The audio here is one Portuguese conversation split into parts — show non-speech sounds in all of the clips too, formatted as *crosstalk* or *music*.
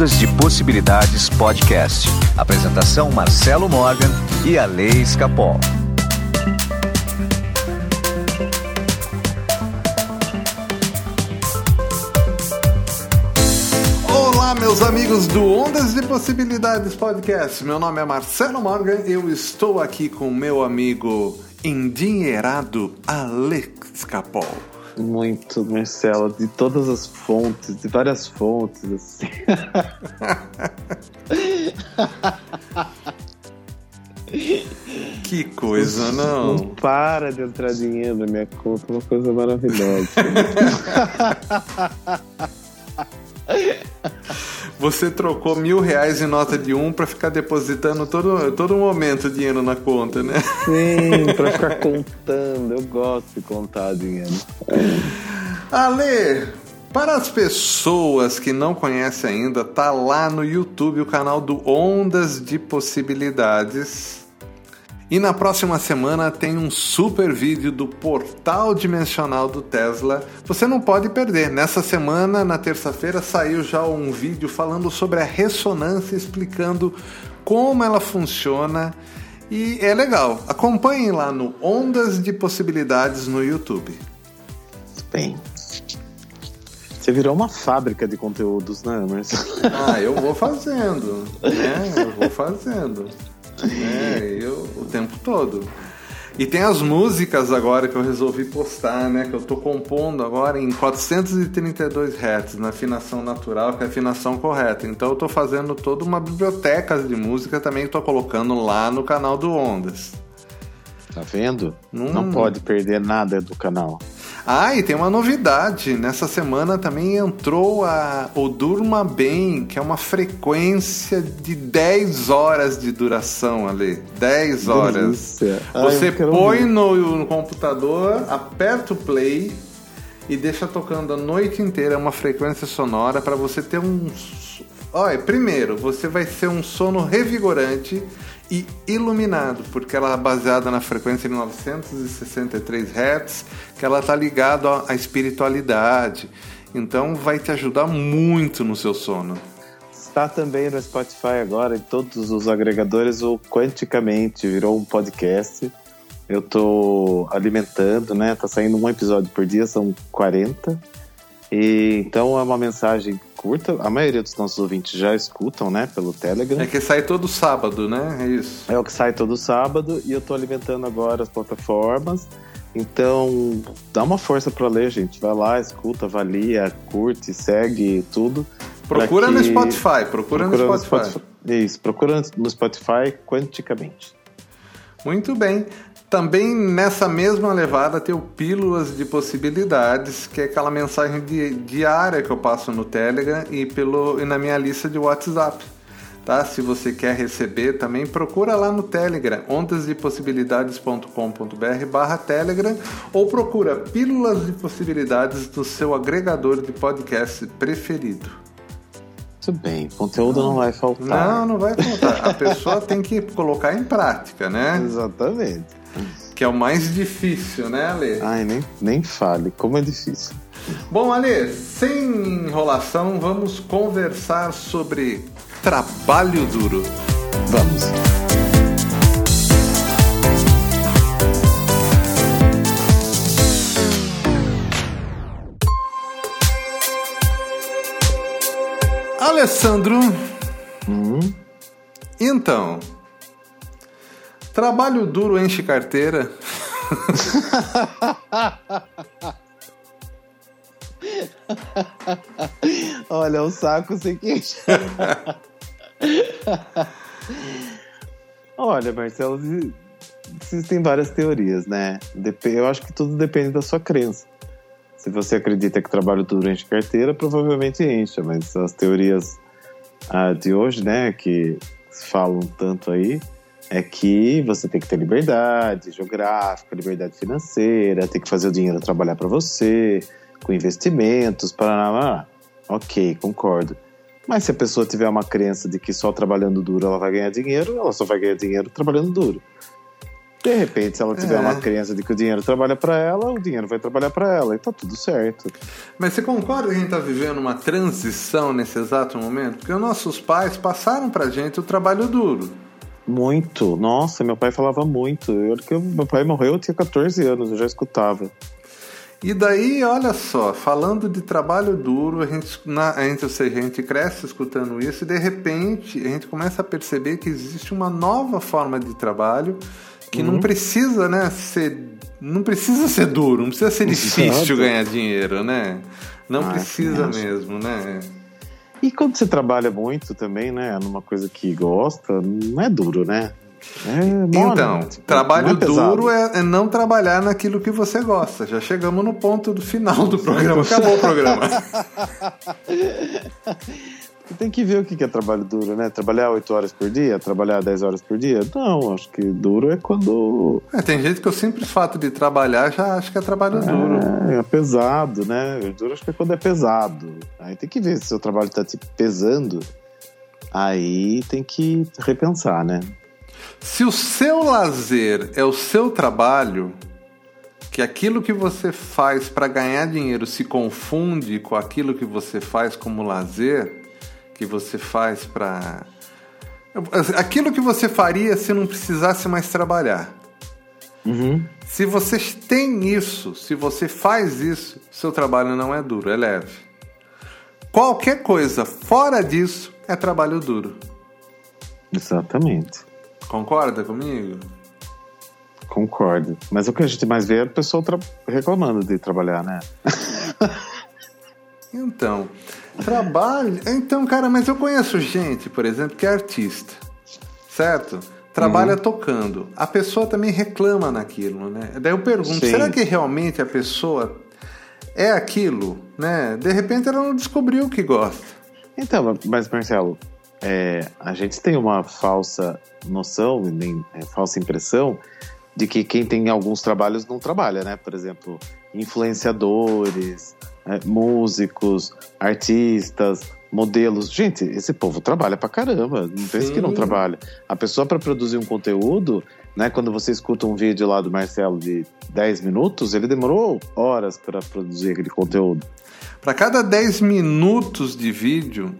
Ondas de Possibilidades Podcast. Apresentação Marcelo Morgan e a Lei Escapol. Olá, meus amigos do Ondas de Possibilidades Podcast. Meu nome é Marcelo Morgan. Eu estou aqui com meu amigo endinheirado Alex Capol. Muito, Marcelo, de todas as fontes, de várias fontes, assim. Que coisa, não? Não para de entrar dinheiro na minha conta, uma coisa maravilhosa. *laughs* Você trocou mil reais em nota de um para ficar depositando todo, todo momento dinheiro na conta, né? Sim, para ficar contando. Eu gosto de contar dinheiro. Ale, para as pessoas que não conhecem ainda, tá lá no YouTube o canal do Ondas de Possibilidades. E na próxima semana tem um super vídeo do portal dimensional do Tesla. Você não pode perder. Nessa semana, na terça-feira, saiu já um vídeo falando sobre a ressonância, explicando como ela funciona. E é legal. Acompanhem lá no Ondas de Possibilidades no YouTube. Bem, você virou uma fábrica de conteúdos, né, Marcelo? Ah, eu vou fazendo, né? Eu vou fazendo. É, eu o tempo todo. E tem as músicas agora que eu resolvi postar, né? Que eu tô compondo agora em 432 Hz, na afinação natural, que é a afinação correta. Então eu tô fazendo toda uma biblioteca de música também que tô colocando lá no canal do Ondas. Tá vendo? Hum. Não pode perder nada do canal. Ah, e tem uma novidade. Nessa semana também entrou a o Durma Bem, que é uma frequência de 10 horas de duração ali. 10 horas. Ai, Você põe no, no computador, aperta o play e deixa tocando a noite inteira uma frequência sonora para você ter um. Olha, primeiro, você vai ter um sono revigorante e iluminado, porque ela é baseada na frequência de 963 Hz, que ela tá ligada à- espiritualidade. Então vai te ajudar muito no seu sono. Está também no Spotify agora, em todos os agregadores, o Quanticamente, virou um podcast. Eu tô alimentando, né? Tá saindo um episódio por dia, são 40. E então é uma mensagem curta. A maioria dos nossos ouvintes já escutam, né? Pelo Telegram. É que sai todo sábado, né? É isso. É o que sai todo sábado e eu tô alimentando agora as plataformas. Então, dá uma força para ler, gente. Vai lá, escuta, avalia, curte, segue tudo. Procura Pra no que- Spotify, procura, no Spotify. Isso, procura no Spotify quanticamente. Muito bem. Também nessa mesma levada tem o Pílulas de Possibilidades, que é aquela mensagem di- diária que eu passo no Telegram e, pelo, e na minha lista de WhatsApp. Tá? Se você quer receber também, procura lá no Telegram, ondasdepossibilidades.com.br barra Telegram ou procura Pílulas de Possibilidades no seu agregador de podcast preferido. Muito bem, conteúdo não vai faltar. Não, não vai faltar. A pessoa tem que colocar em prática, né? Exatamente. Que é o mais difícil, né, Ale? Ai, nem, nem fale, como é difícil. Bom, Ale, sem enrolação, vamos conversar sobre trabalho duro. Vamos. Alessandro, Hum, então, trabalho duro enche carteira? *laughs* Olha, o saco sem queijo. *laughs* Olha, Marcelo, existem várias teorias, né? Eu acho que tudo depende da sua crença. Se você acredita que trabalho duro enche carteira, provavelmente enche, mas as teorias ah, de hoje, né, que falam tanto aí, é que você tem que ter liberdade geográfica, liberdade financeira, tem que fazer o dinheiro trabalhar para você, com investimentos, para Ok, concordo. Mas se a pessoa tiver uma crença de que só trabalhando duro ela vai ganhar dinheiro, ela só vai ganhar dinheiro trabalhando duro. De repente, se ela tiver É. uma crença de que o dinheiro trabalha para ela, o dinheiro vai trabalhar para ela e tá tudo certo. Mas você concorda que a gente está vivendo uma transição nesse exato momento? Porque os nossos pais passaram pra gente o trabalho duro. Muito. Nossa, meu pai falava muito. Eu, que meu pai morreu, eu tinha 14 anos, eu já escutava. E daí, olha só, falando de trabalho duro, a gente, na, a gente, ou seja, a gente cresce escutando isso e de repente a gente começa a perceber que existe uma nova forma de trabalho que Uhum. não precisa, né, ser. Não precisa ser duro, não precisa ser difícil Exato. ganhar dinheiro, né? Não Ah, precisa acho. mesmo, né? E quando você trabalha muito também, né, numa coisa que gosta, não é duro, né? É mole, Então, tipo, trabalho é duro é, é não trabalhar naquilo que você gosta. Já chegamos no ponto do final do programa. Acabou o programa. *laughs* Tem que ver o que é trabalho duro, né? Trabalhar 8 horas por dia, trabalhar 10 horas por dia? Não, acho que duro é quando É, tem gente que o simples fato de trabalhar já acha que é trabalho duro. é, é pesado, né? Duro acho que é quando é pesado. Aí tem que ver se o seu trabalho tá te pesando. Aí tem que repensar, né? Se o seu lazer é o seu trabalho, que aquilo que você faz para ganhar dinheiro se confunde com aquilo que você faz como lazer, que você faz para aquilo que você faria se não precisasse mais trabalhar. Uhum. Se você tem isso, se você faz isso, seu trabalho não é duro, é leve. Qualquer coisa fora disso é trabalho duro. Exatamente. Concorda comigo? Concordo. Mas o que a gente mais vê é o pessoal reclamando de trabalhar, né? *laughs* Então, trabalho. Então, cara, mas eu conheço gente, por exemplo, que é artista, certo? Trabalha tocando. A pessoa também reclama naquilo, né? Daí eu pergunto: Sim. será que realmente a pessoa é aquilo, né? De repente ela não descobriu o que gosta. Então, mas Marcelo, é, a gente tem uma falsa noção, nem é, falsa impressão de que quem tem alguns trabalhos não trabalha, né? Por exemplo, influenciadores, é, músicos, artistas, modelos. Gente, esse povo trabalha pra caramba. Não pense que não trabalha. A pessoa para produzir um conteúdo, né? Quando você escuta um vídeo lá do Marcelo de 10 minutos, ele demorou horas para produzir aquele conteúdo. Para cada 10 minutos de vídeo,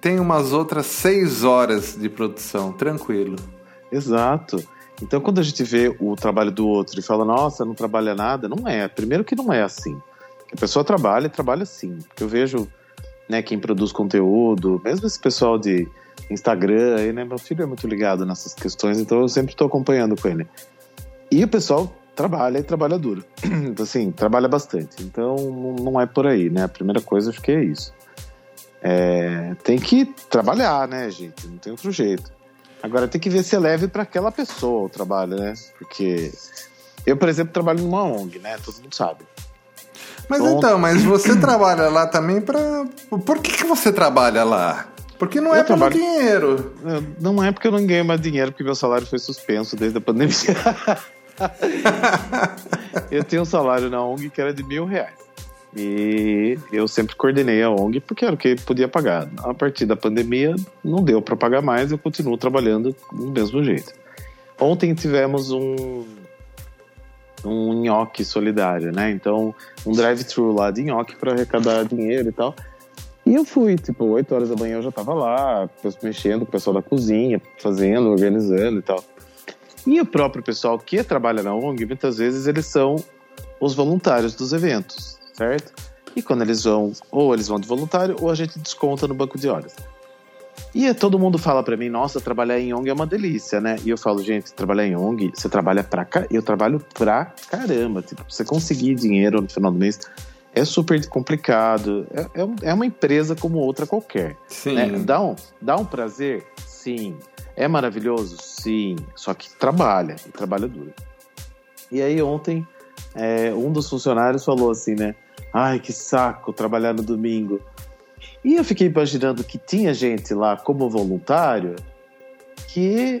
tem umas outras 6 horas de produção, tranquilo. Exato. Então, quando a gente vê o trabalho do outro e fala, nossa, não trabalha nada, não é. Primeiro que não é assim. A pessoa trabalha e trabalha sim. Eu vejo né, quem produz conteúdo, mesmo esse pessoal de Instagram, aí, né, meu filho é muito ligado nessas questões, então eu sempre estou acompanhando com ele. E o pessoal trabalha e trabalha duro. *clears throat* Então, assim, trabalha bastante. Então, não- não é por aí, né? A primeira coisa, acho que é isso. É, tem que trabalhar, né, gente? Não tem outro jeito. Agora tem que ver se é leve para aquela pessoa o trabalho, né? Porque eu, por exemplo, trabalho numa ONG, né? Todo mundo sabe. Mas Bom. então, mas você *clears throat* trabalha lá também para. Por que, que você trabalha lá? Porque não Eu é pelo trabalho- dinheiro. Eu- Não é porque eu não ganho mais dinheiro, porque meu salário foi suspenso desde a pandemia. *laughs* eu tenho um salário na ONG que era de mil reais. E eu sempre coordenei a ONG porque era o que podia pagar. A partir da pandemia, não deu para pagar mais, eu continuo trabalhando do mesmo jeito. Ontem tivemos um um nhoque solidário, né? Então, um drive-thru lá de nhoque para arrecadar dinheiro e tal. E eu fui, tipo, 8 horas da manhã eu já tava lá, mexendo com o pessoal da cozinha, fazendo, organizando e tal. E o próprio pessoal que trabalha na ONG, muitas vezes eles são os voluntários dos eventos, certo? E quando eles vão, ou eles vão de voluntário, ou a gente desconta no banco de horas. E todo mundo fala pra mim, nossa, trabalhar em ONG é uma delícia, né? E eu falo, gente, trabalhar em ONG, você trabalha pra cá, eu trabalho pra caramba. Tipo, você conseguir dinheiro no final do mês é super complicado. É, é é uma empresa como outra qualquer. Sim. né? Dá, um, dá um prazer? Sim. É maravilhoso? Sim. Só que trabalha, e trabalha duro. E aí ontem, é, um dos funcionários falou assim, né? Ai, que saco trabalhar no domingo. E eu fiquei imaginando que tinha gente lá como voluntário que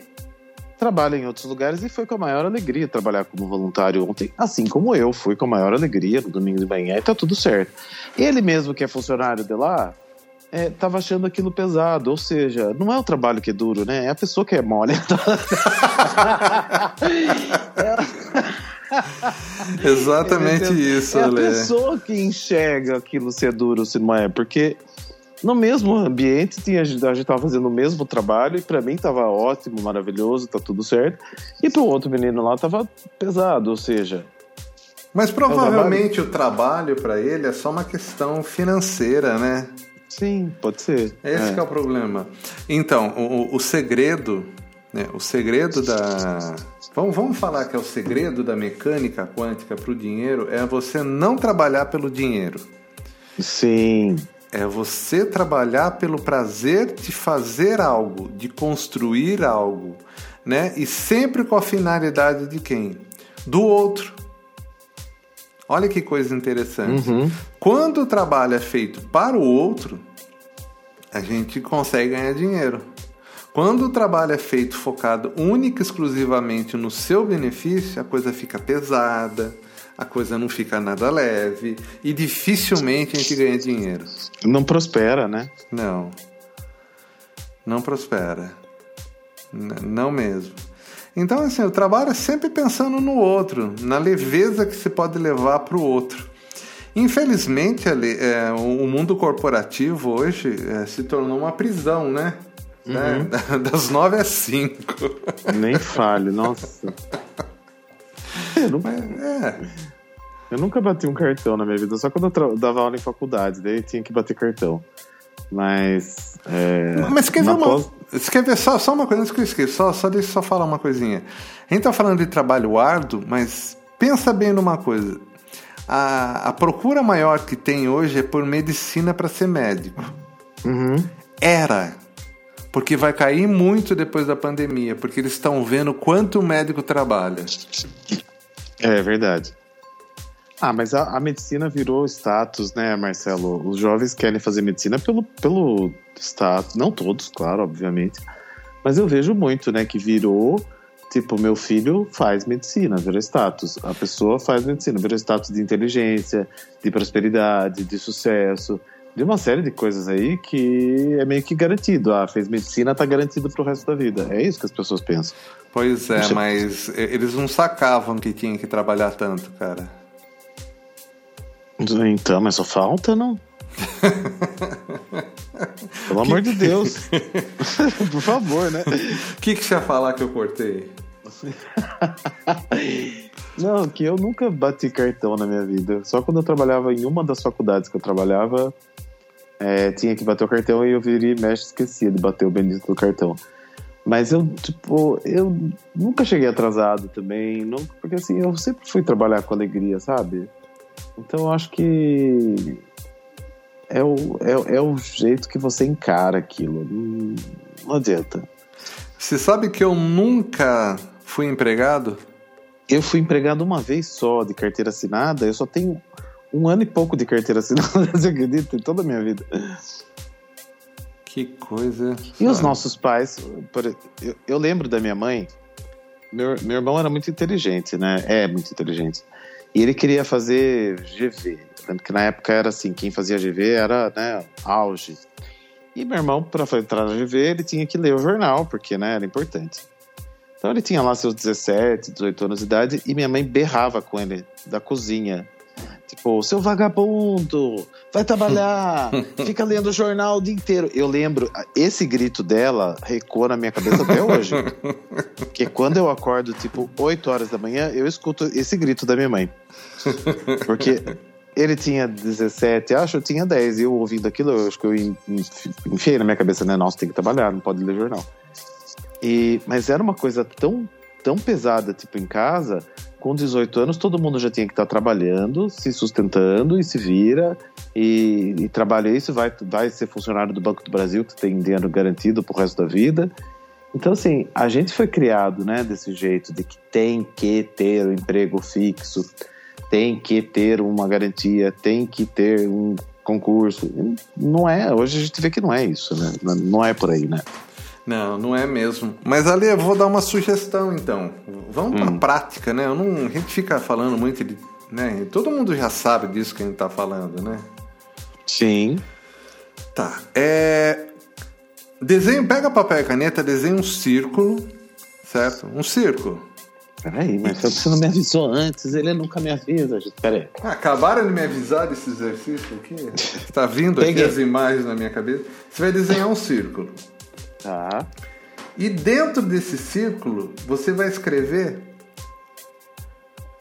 trabalha em outros lugares e foi com a maior alegria trabalhar como voluntário ontem, assim como eu fui com a maior alegria no domingo de manhã e tá tudo certo. Ele mesmo que é funcionário de lá, é, tava achando aquilo pesado. Ou seja, não é o trabalho que é duro, né? É a pessoa que é mole. *laughs* Exatamente isso, É a Lê. pessoa que enxerga aquilo ser duro, se não é. Porque no mesmo ambiente tinha, a gente tava fazendo o mesmo trabalho e para mim tava ótimo, maravilhoso, tá tudo certo. E pro outro menino lá tava pesado, ou seja, Mas provavelmente o trabalho para ele é só uma questão financeira, né? sim, pode ser. Esse É. que é o problema. Então, o, o- o segredo, né, o segredo da. Vamos, vamos falar que é o segredo da mecânica quântica para o dinheiro é você não trabalhar pelo dinheiro. Sim, É você trabalhar pelo prazer de fazer algo, de construir algo, né? E sempre com a finalidade de quem? Do outro. Olha que coisa interessante. Uhum. Quando o trabalho é feito para o outro, a gente consegue ganhar dinheiro. Quando o trabalho é feito focado única e exclusivamente no seu benefício, a coisa fica pesada, a coisa não fica nada leve e dificilmente a gente ganha dinheiro. não prospera, né? Não. Não prospera. N- não mesmo. Então, assim, o trabalho é sempre pensando no outro, na leveza que se pode levar para o outro. Infelizmente, Ale, é, o mundo corporativo hoje é, se tornou uma prisão, né? Né? *laughs* Das nove às cinco. Nem falhe, nossa. Eu nunca, É, eu nunca bati um cartão na minha vida, só quando eu dava aula em faculdade, daí tinha que bater cartão. Mas. É, Mas quer ver, uma, pós- quer ver só, só uma coisa antes que eu esqueço, só, só deixa eu só falar uma coisinha. A gente tá falando de trabalho árduo, mas pensa bem numa coisa. A, a procura maior que tem hoje é por medicina para ser médico. Uhum. Era. Porque vai cair muito depois da pandemia, porque eles estão vendo quanto o médico trabalha. É verdade. Ah, mas a, a medicina virou status, né, Marcelo? Os jovens querem fazer medicina pelo, pelo status. Não todos, claro, obviamente. Mas eu vejo muito, né, que virou. Tipo, meu filho faz medicina, virou status. A pessoa faz medicina, virou status de inteligência, de prosperidade, de sucesso, de uma série de coisas aí que é meio que garantido. Ah, fez medicina, tá garantido pro resto da vida. É isso que as pessoas pensam. Pois é, mas eles não sacavam que tinha que trabalhar tanto, cara. Então, mas só falta, não? *laughs* Pelo amor de Deus. *laughs* Por favor, né? O que, que você ia falar que eu cortei? *laughs* Não, que eu nunca bati cartão na minha vida. Só quando eu trabalhava em uma das faculdades que eu trabalhava, é, tinha que bater o cartão e eu virei mexe esquecia de bater o bendito do cartão. Mas eu, tipo, eu nunca cheguei atrasado também, nunca, porque assim, eu sempre fui trabalhar com alegria, sabe? Então eu acho que é o, é, é o jeito que você encara aquilo. Não, não adianta. Você sabe que eu nunca fui empregado? Eu fui empregado uma vez só de carteira assinada, eu só tenho um ano e pouco de carteira assinada, *laughs* você acredita? Em toda a minha vida. Que coisa. E os nossos pais, por- eu, eu lembro da minha mãe, meu, meu irmão era muito inteligente, né? É muito inteligente. E ele queria fazer GV. Lembro que na época era assim, quem fazia GV era, né, auge. E meu irmão, para entrar na GV, ele tinha que ler o jornal, porque, né, era importante. Então ele tinha lá seus 17, 18 anos de idade e minha mãe berrava com ele da cozinha. Tipo, seu vagabundo, vai trabalhar, *laughs* fica lendo o jornal o dia inteiro. Eu lembro, esse grito dela recuou na minha cabeça até hoje. *laughs* Porque quando eu acordo, tipo, 8 horas da manhã, eu escuto esse grito da minha mãe. Porque ele tinha 17, acho, eu tinha 10. E eu ouvindo aquilo, eu acho que eu en- enfi- enfiei na minha cabeça, né? Nossa, tem que trabalhar, não pode ler jornal. E, mas era uma coisa tão, tão pesada, tipo, em casa, com 18 anos, todo mundo já tinha que estar trabalhando, se sustentando e se vira. E, e trabalha isso, vai, vai ser funcionário do Banco do Brasil, que tem dinheiro garantido pro resto da vida. Então, assim, a gente foi criado, né, desse jeito, de que tem que ter um emprego fixo, tem que ter uma garantia, tem que ter um concurso. Não é, hoje a gente vê que não é isso, né? Não é por aí, né? Não, não é mesmo. Mas ali eu vou dar uma sugestão então. Vamos Hum. pra prática, né? Eu não, a gente fica falando muito de. Né? Todo mundo já sabe disso que a gente tá falando, né? Sim. Tá. É... Desenho, pega papel e caneta, desenha um círculo, certo? Um círculo. Peraí, mas você não me avisou antes, ele nunca me avisa. Peraí. Ah, acabaram de me avisar desse exercício aqui? Está *laughs* vindo aqui as imagens na minha cabeça. Você vai desenhar um círculo. Tá. E dentro desse círculo, você vai escrever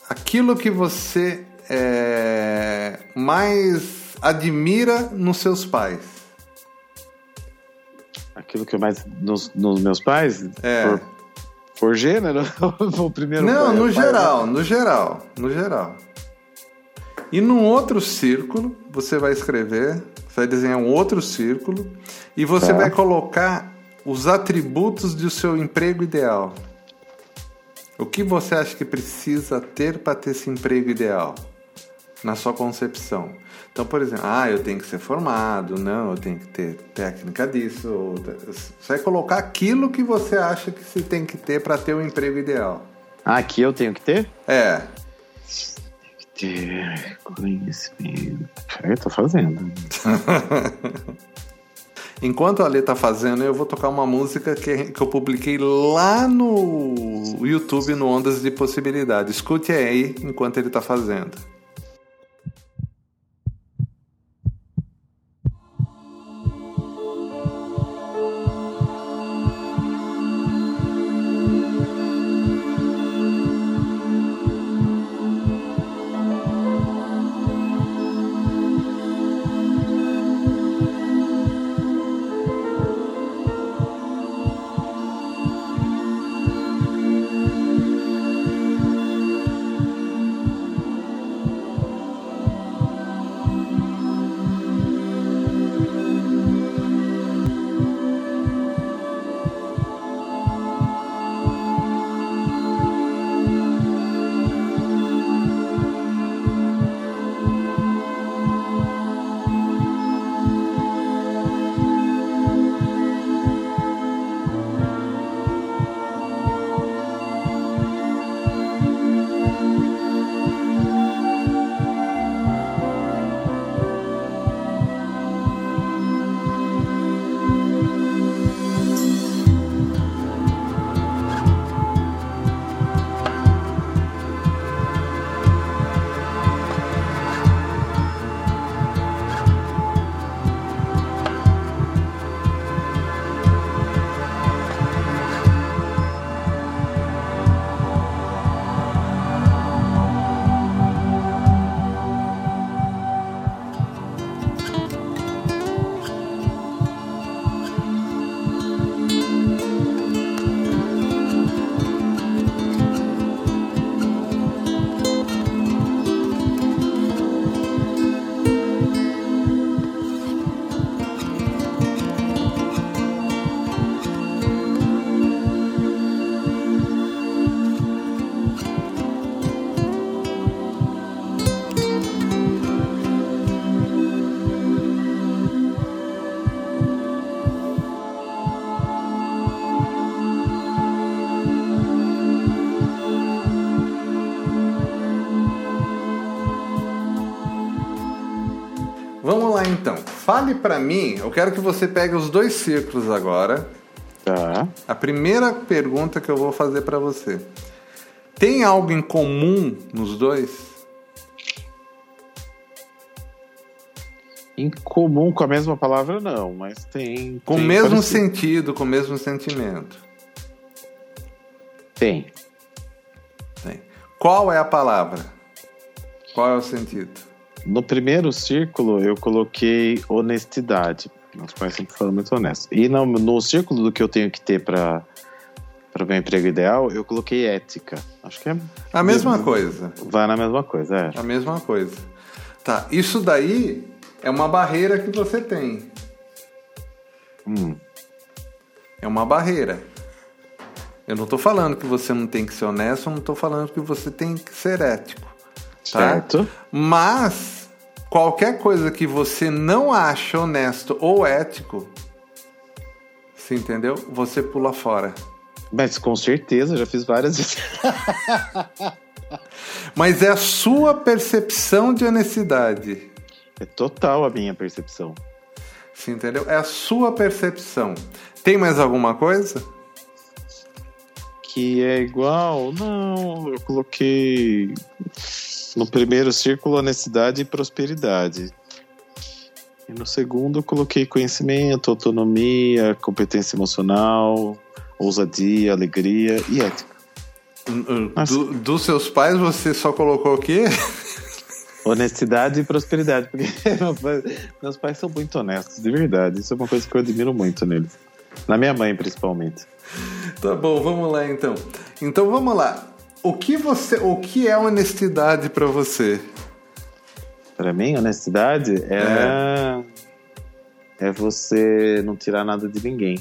aquilo que você é, mais admira nos seus pais. Aquilo que eu mais. Nos, nos meus pais? É. Por, por gênero? *laughs* o primeiro Não, pai- no pai- geral, no geral, no geral. E num outro círculo, você vai escrever, você vai desenhar um outro círculo e você Tá. vai colocar os atributos do seu emprego ideal. O que você acha que precisa ter para ter esse emprego ideal? Na sua concepção. Então, por exemplo, ah, eu tenho que ser formado, não, eu tenho que ter técnica disso. Ou... Você vai colocar aquilo que você acha que você tem que ter para ter o emprego ideal. Ah, aqui eu tenho que ter? É, Ter conhecimento. Peraí, tô fazendo. *laughs* Enquanto a Lê tá fazendo, eu vou tocar uma música que, que eu publiquei lá no YouTube, no Ondas de Possibilidade. Escute aí enquanto ele tá fazendo. Fale pra mim, eu quero que você pegue os dois círculos agora. Tá. A primeira pergunta que eu vou fazer pra você. Tem algo em comum nos dois? Em comum com a mesma palavra, não, mas tem. Com o mesmo parecido. sentido, com o mesmo sentimento. Tem. Tem. Qual é a palavra? Qual é o sentido? No primeiro círculo, eu coloquei honestidade. Meus pais sempre foram muito honestos. E no, no círculo do que eu tenho que ter para para o meu emprego ideal, eu coloquei ética. Acho que é. A mesma coisa. Vai na mesma coisa, é. A mesma coisa. Tá, isso daí é uma barreira que você tem. Hum. É uma barreira. Eu não tô falando que você não tem que ser honesto, eu não tô falando que você tem que ser ético. Tá? Certo. Mas qualquer coisa que você não acha honesto ou ético, você entendeu? Você pula fora. Mas com certeza, já fiz várias vezes. *laughs* Mas é a sua percepção de honestidade. É total a minha percepção. Você entendeu? É a sua percepção. Tem mais alguma coisa? Que é igual? Não, eu coloquei no primeiro círculo honestidade e prosperidade. E no segundo coloquei conhecimento, autonomia, competência emocional, ousadia, alegria e ética. Do, dos seus pais você só colocou o quê? Honestidade e prosperidade, porque *laughs* meus pais, meus pais são muito honestos, de verdade. Isso é uma coisa que eu admiro muito neles. Na minha mãe, principalmente. Tá bom, vamos lá então. Então vamos lá. O que você, o que é honestidade para você? Para mim, honestidade é... é é você não tirar nada de ninguém.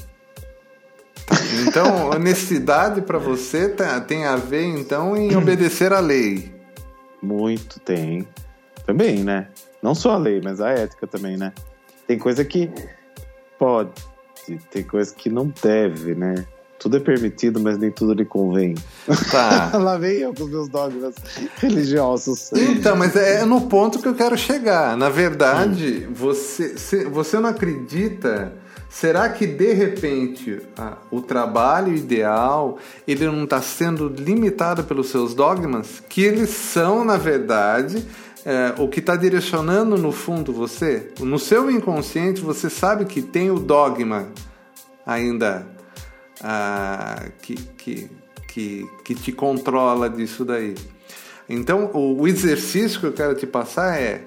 Então, honestidade para você tá, tem a ver então em *clears throat* obedecer à lei. Muito tem. Também, né? Não só a lei, mas a ética também, né? Tem coisa que pode, tem coisa que não deve, né? Tudo é permitido, mas nem tudo lhe convém. Tá. *laughs* Lá vem eu com os meus dogmas religiosos. Então, mas é no ponto que eu quero chegar. Na verdade, você, você não acredita. Será que de repente o trabalho ideal ele não está sendo limitado pelos seus dogmas? Que eles são, na verdade, é, o que está direcionando no fundo você, no seu inconsciente, você sabe que tem o dogma ainda que, que, que, que te controla disso daí. Então, o, o exercício que eu quero te passar é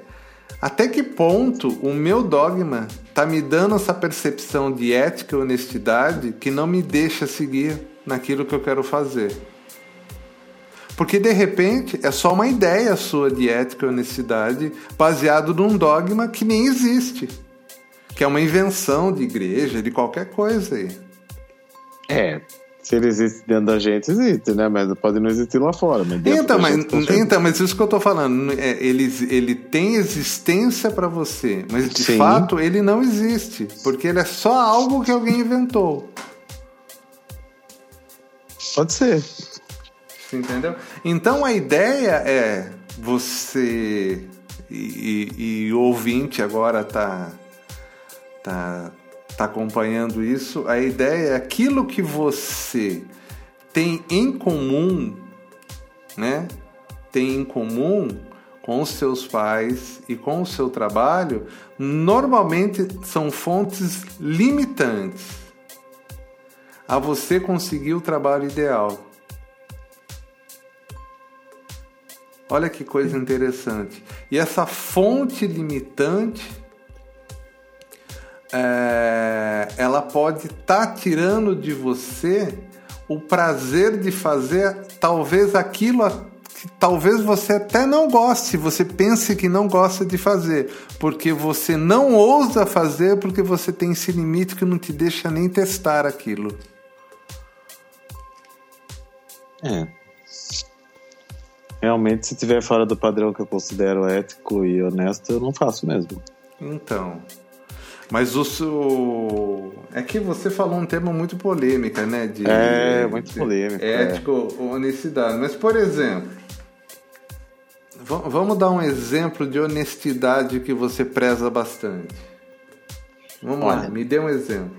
até que ponto o meu dogma está me dando essa percepção de ética e honestidade que não me deixa seguir naquilo que eu quero fazer. Porque de repente é só uma ideia sua de ética e honestidade baseado num dogma que nem existe. Que é uma invenção de igreja, de qualquer coisa aí. É, se ele existe dentro da gente, existe, né? Mas pode não existir lá fora. Mas então, mas, então, mas isso que eu tô falando, é, ele, ele tem existência para você, mas de Sim. fato ele não existe, porque ele é só algo que alguém inventou. Pode ser. Entendeu? Então a ideia é você e, e, e o ouvinte agora tá, tá, tá acompanhando isso. A ideia é aquilo que você tem em comum, né? Tem em comum com os seus pais e com o seu trabalho, normalmente são fontes limitantes a você conseguir o trabalho ideal. Olha que coisa interessante. E essa fonte limitante, é, ela pode estar tá tirando de você o prazer de fazer talvez aquilo que talvez você até não goste, você pense que não gosta de fazer, porque você não ousa fazer porque você tem esse limite que não te deixa nem testar aquilo. É, Realmente, se tiver fora do padrão que eu considero ético e honesto, eu não faço mesmo. Então. Mas o seu... É que você falou um tema muito polêmico, né? De, é, muito polêmico. Ético, é. honestidade. Mas, por exemplo, vamos dar um exemplo de honestidade que você preza bastante. Vamos Olha, lá, me dê um exemplo.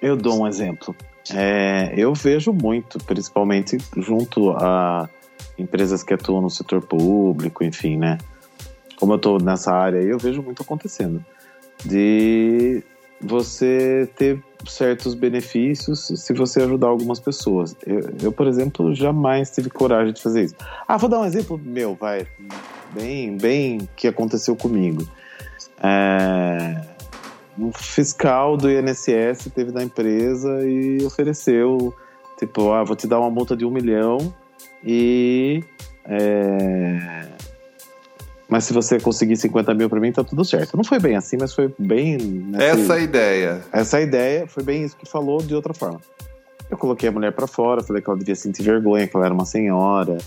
Eu dou um exemplo. É, eu vejo muito, principalmente junto a empresas que atuam no setor público, enfim, né? Como eu estou nessa área aí, eu vejo muito acontecendo. De você ter certos benefícios se você ajudar algumas pessoas. Eu, eu, por exemplo, jamais tive coragem de fazer isso. Ah, vou dar um exemplo meu, vai. Bem, bem que aconteceu comigo. É, um fiscal do INSS teve na empresa e ofereceu, tipo, ah, vou te dar uma multa de um milhão e. É... Mas se você conseguir 50 mil para mim, tá tudo certo. Não foi bem assim, mas foi bem. Nesse... Essa ideia. Essa ideia foi bem isso que falou de outra forma. Eu coloquei a mulher para fora, falei que ela devia sentir vergonha, que ela era uma senhora,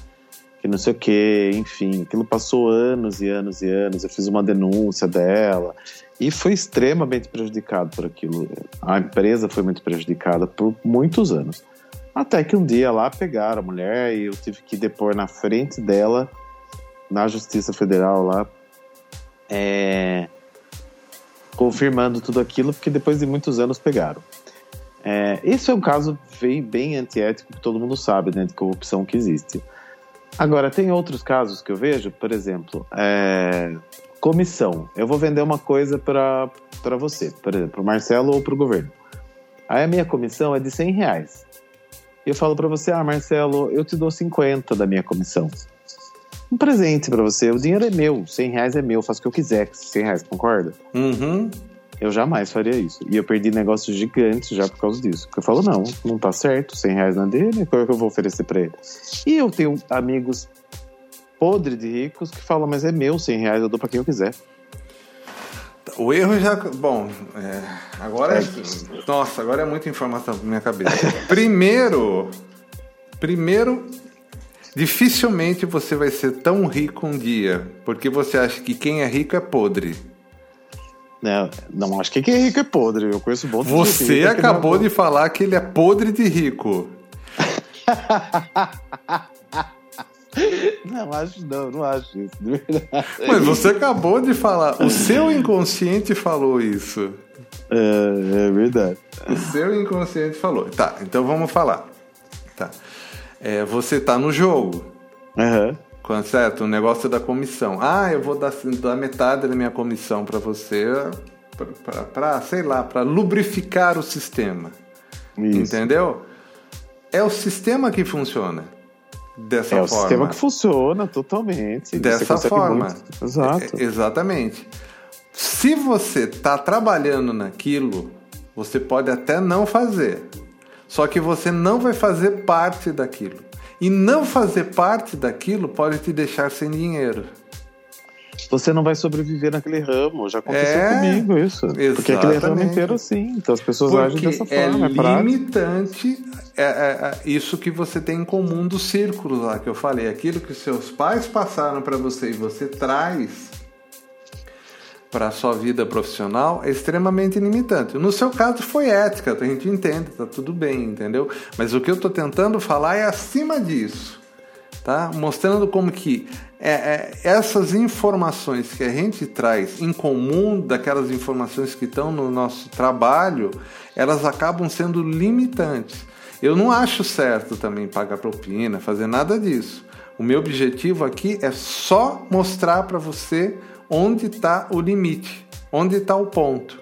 que não sei o que, enfim. Aquilo passou anos e anos e anos. Eu fiz uma denúncia dela e foi extremamente prejudicado por aquilo. A empresa foi muito prejudicada por muitos anos. Até que um dia lá pegaram a mulher e eu tive que depor na frente dela, na Justiça Federal lá, é, confirmando tudo aquilo, porque depois de muitos anos pegaram. É, esse é um caso bem, bem antiético, que todo mundo sabe, né, de corrupção que existe. Agora, tem outros casos que eu vejo, por exemplo, é, comissão. Eu vou vender uma coisa para você, por exemplo, para o Marcelo ou para o governo. Aí a minha comissão é de 100 reais. Eu falo para você, ah, Marcelo, eu te dou 50 da minha comissão. Um presente para você, o dinheiro é meu, 100 reais é meu, faço o que eu quiser com 100 reais, concorda? Uhum. Eu jamais faria isso. E eu perdi negócios gigantes já por causa disso. Porque eu falo, não, não tá certo, 100 reais na dele, qual é que eu vou oferecer para ele? E eu tenho amigos podre de ricos que falam, mas é meu 100 reais, eu dou para quem eu quiser. O erro já. Bom, é, agora é. Nossa, agora é muita informação na minha cabeça. Primeiro. Primeiro, dificilmente você vai ser tão rico um dia, porque você acha que quem é rico é podre. Não, não acho que quem é rico é podre. Eu conheço bom Você acabou de falar que ele é podre de rico. *laughs* Não, acho não, não acho isso, de verdade. Mas você acabou de falar, o seu inconsciente falou isso. É, é verdade. O seu inconsciente falou. Tá, então vamos falar. Tá. É, você tá no jogo. Uhum. Certo? O negócio da comissão. Ah, eu vou dar, dar metade da minha comissão para você, para, sei lá, para lubrificar o sistema. Isso. Entendeu? É o sistema que funciona dessa é forma. É o sistema que funciona totalmente. Dessa forma. Muito... Exato. É, exatamente. Se você está trabalhando naquilo, você pode até não fazer. Só que você não vai fazer parte daquilo. E não fazer parte daquilo pode te deixar sem dinheiro. Você não vai sobreviver naquele ramo. Já aconteceu é, comigo isso. Exatamente. Porque aquele ramo inteiro assim. Então as pessoas Porque agem dessa forma. É, é limitante é, é, é, isso que você tem em comum dos círculos lá que eu falei. Aquilo que seus pais passaram para você e você traz para a sua vida profissional é extremamente limitante. No seu caso foi ética, a gente entende, tá tudo bem, entendeu? Mas o que eu estou tentando falar é acima disso, tá? Mostrando como que é, é, essas informações que a gente traz em comum daquelas informações que estão no nosso trabalho, elas acabam sendo limitantes. Eu não acho certo também pagar propina, fazer nada disso. O meu objetivo aqui é só mostrar para você onde está o limite, onde está o ponto.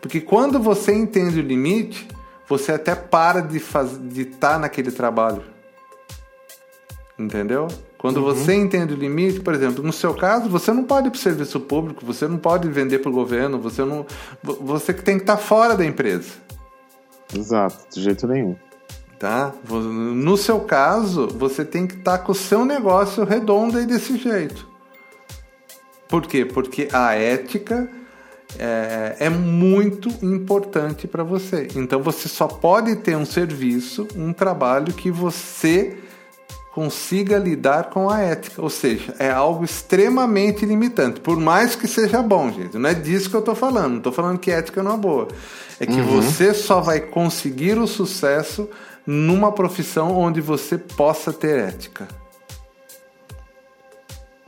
Porque quando você entende o limite, você até para de estar tá naquele trabalho. Entendeu? Quando uhum. você entende o limite, por exemplo, no seu caso, você não pode ir para o serviço público, você não pode vender para o governo, você não, você que tem que estar tá fora da empresa. Exato, de jeito nenhum. Tá? No seu caso, você tem que estar tá com o seu negócio redondo aí desse jeito. Por quê? Porque a ética é, é muito importante para você. Então você só pode ter um serviço, um trabalho que você consiga lidar com a ética. Ou seja, é algo extremamente limitante. Por mais que seja bom, gente. Não é disso que eu estou falando. Não estou falando que ética não é boa. É que uhum. você só vai conseguir o sucesso numa profissão onde você possa ter ética.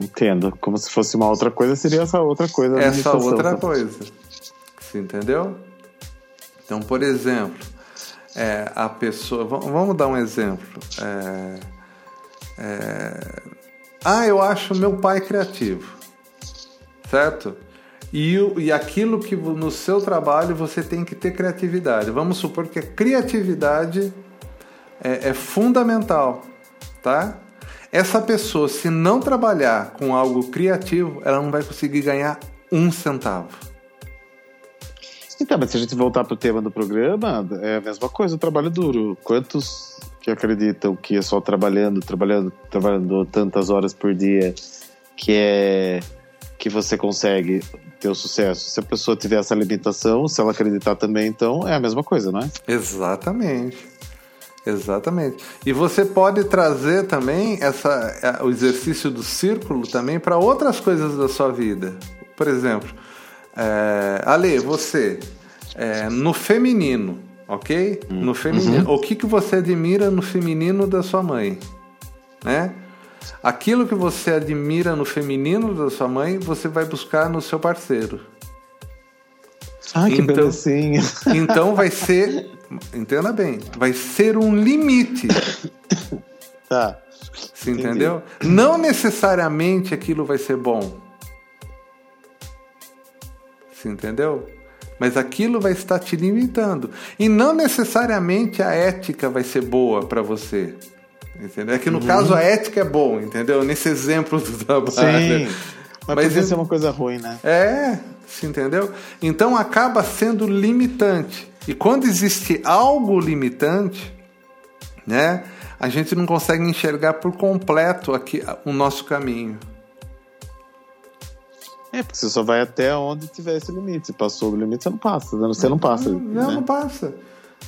Entendo. Como se fosse uma outra coisa, seria essa outra coisa. Essa outra coisa. Você entendeu? Então, por exemplo, é, a pessoa. Vamos dar um exemplo. É, é, ah, eu acho meu pai criativo. Certo? E, e aquilo que no seu trabalho você tem que ter criatividade. Vamos supor que a criatividade é, é fundamental, tá? Essa pessoa, se não trabalhar com algo criativo, ela não vai conseguir ganhar um centavo. Então, mas se a gente voltar para o tema do programa, é a mesma coisa, o trabalho duro. Quantos que acreditam que é só trabalhando, trabalhando, trabalhando tantas horas por dia que é que você consegue ter o sucesso? Se a pessoa tiver essa limitação, se ela acreditar também, então é a mesma coisa, não é? Exatamente. Exatamente. E você pode trazer também essa, é, o exercício do círculo também para outras coisas da sua vida. Por exemplo, é, Ale, você, é, no feminino, ok? Hum. No feminino. Uhum. O que, que você admira no feminino da sua mãe? Né? Aquilo que você admira no feminino da sua mãe, você vai buscar no seu parceiro. Ah, que Então- belezinha. Então vai *laughs* ser, entenda bem, vai ser um limite. *coughs* Tá. Você entendeu? Não necessariamente aquilo vai ser bom. Você entendeu? Mas aquilo vai estar te limitando. E não necessariamente a ética vai ser boa para você. Entendeu? É que no caso a ética é bom, entendeu? Nesse exemplo do trabalho. Sim. Mas, Mas podia ser uma coisa ruim, né? É, você entendeu? Então acaba sendo limitante. E quando existe algo limitante, né, a gente não consegue enxergar por completo aqui o nosso caminho. É, porque você só vai até onde tiver esse limite. Se passou o limite, você não passa. né? Você não passa. Não, não, né? não passa.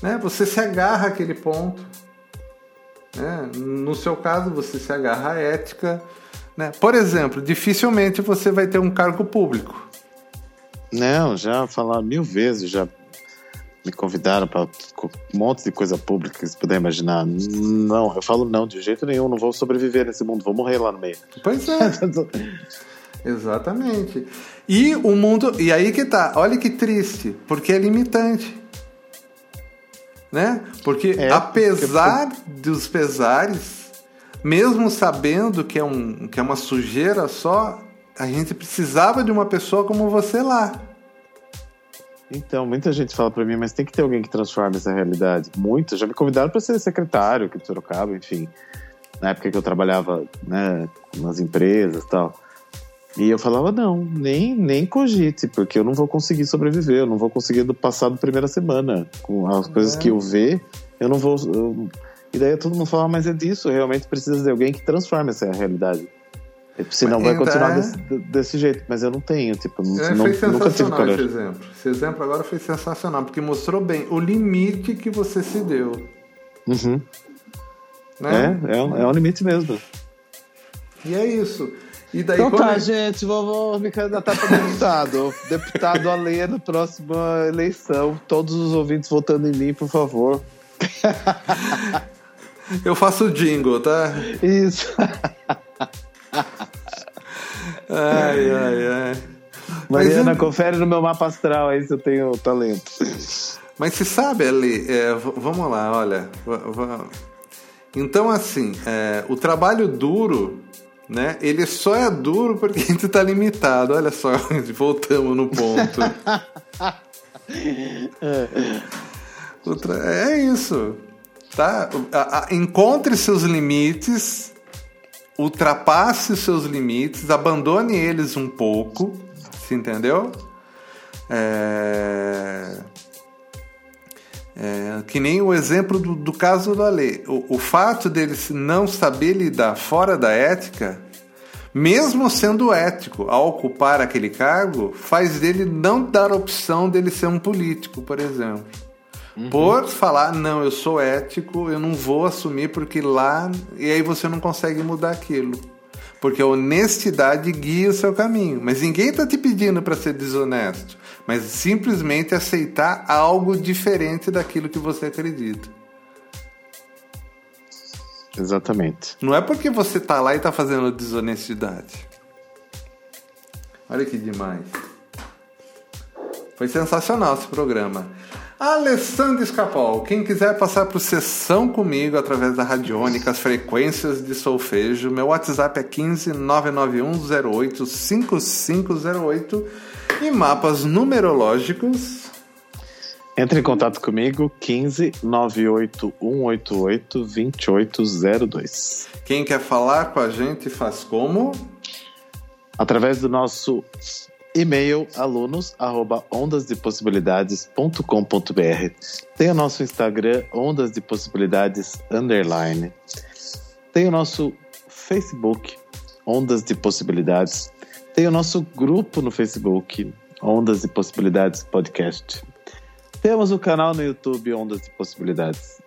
Né? Você se agarra àquele ponto. né? No seu caso, você se agarra à ética. Né? Por exemplo, dificilmente você vai ter um cargo público. Não, já falaram mil vezes, já me convidaram para um monte de coisa pública que você puder imaginar. Não, eu falo não, de jeito nenhum, não vou sobreviver nesse mundo, vou morrer lá no meio. Pois é. *laughs* Exatamente. E o mundo. E aí que tá. Olha que triste. Porque é limitante. Né? Porque É, apesar dos pesares, mesmo sabendo que é, um, que é uma sujeira só, a gente precisava de uma pessoa como você lá. Então, muita gente fala para mim, mas tem que ter alguém que transforme essa realidade. Muitos já me convidaram para ser secretário aqui de Sorocaba, enfim. Na época que eu trabalhava né, nas empresas e tal. E eu falava, não, nem, nem cogite, porque eu não vou conseguir sobreviver, eu não vou conseguir do passar da primeira semana. Com as coisas É. que eu ver, eu não vou. eu- E daí todo mundo fala, mas é disso, realmente precisa de alguém que transforme essa realidade. Senão Mas vai continuar é- desse, desse jeito, mas eu não tenho, tipo, não, É, não- foi nunca tive sensacional esse coragem. exemplo. Esse exemplo agora foi sensacional, porque mostrou bem o limite que você se deu. Uhum. Né? É, é um, é um limite mesmo. E é isso. E daí Então tá, gente, vou, vou me candidatar para deputado. deputado a ler na próxima eleição. Todos os ouvintes votando em mim, por favor. Eu faço o jingle, tá? Isso. Ai, ai, ai. Mas, Mariana, eu- confere no meu mapa astral aí se eu tenho talento. mas se sabe, Ali, é, vamos lá, olha. Então, assim, é, o trabalho duro, né? Ele só é duro porque *laughs* a gente tá limitado. Olha só, *laughs* voltamos no ponto. *laughs* É isso. Tá? Encontre seus limites, ultrapasse os seus limites, abandone eles um pouco, se entendeu? É... é, que nem o exemplo do, do caso do Ale. O, o fato dele não saber lidar fora da ética, mesmo sendo ético ao ocupar aquele cargo, faz dele não dar opção dele ser um político, por exemplo. Por falar, não, eu sou ético, eu não vou assumir porque lá. E aí você não consegue mudar aquilo. Porque a honestidade guia o seu caminho. Mas ninguém está te pedindo para ser desonesto. Mas simplesmente aceitar algo diferente daquilo que você acredita. Exatamente. Não é porque você tá lá e tá fazendo desonestidade. Olha que demais. Foi sensacional esse programa. Alessandro Escapol, quem quiser passar por sessão comigo através da Radiônica, as frequências de solfejo, meu WhatsApp é 15 99108 5508 e mapas numerológicos Entre em contato comigo, 15 98 188 2802. Quem quer falar com a gente faz como? Através do nosso e-mail alunos arroba ondasdepossibilidades.com.br Tem o nosso Instagram Ondas de Possibilidades underline. Tem o nosso Facebook Ondas de Possibilidades. Tem o nosso grupo no Facebook Ondas de Possibilidades Podcast. Temos o canal no YouTube Ondas de Possibilidades.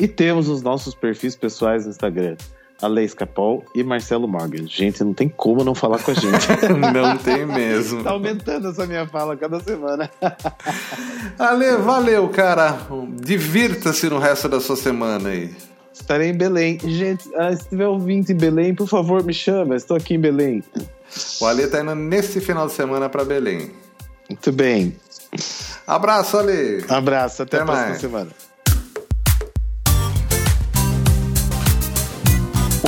E temos os nossos perfis pessoais no Instagram. Ale Escapol e Marcelo Morgan. Gente, não tem como não falar com a gente. *laughs* Não tem mesmo. Tá aumentando essa minha fala cada semana. *laughs* Ale, valeu, cara. Divirta-se no resto da sua semana aí. Estarei em Belém. Gente, ah, se tiver ouvinte em Belém, por favor, me chama. Estou aqui em Belém. O Ale tá indo nesse final de semana para Belém. Muito bem. Abraço, Ale. Abraço, até, Até a próxima mais. semana.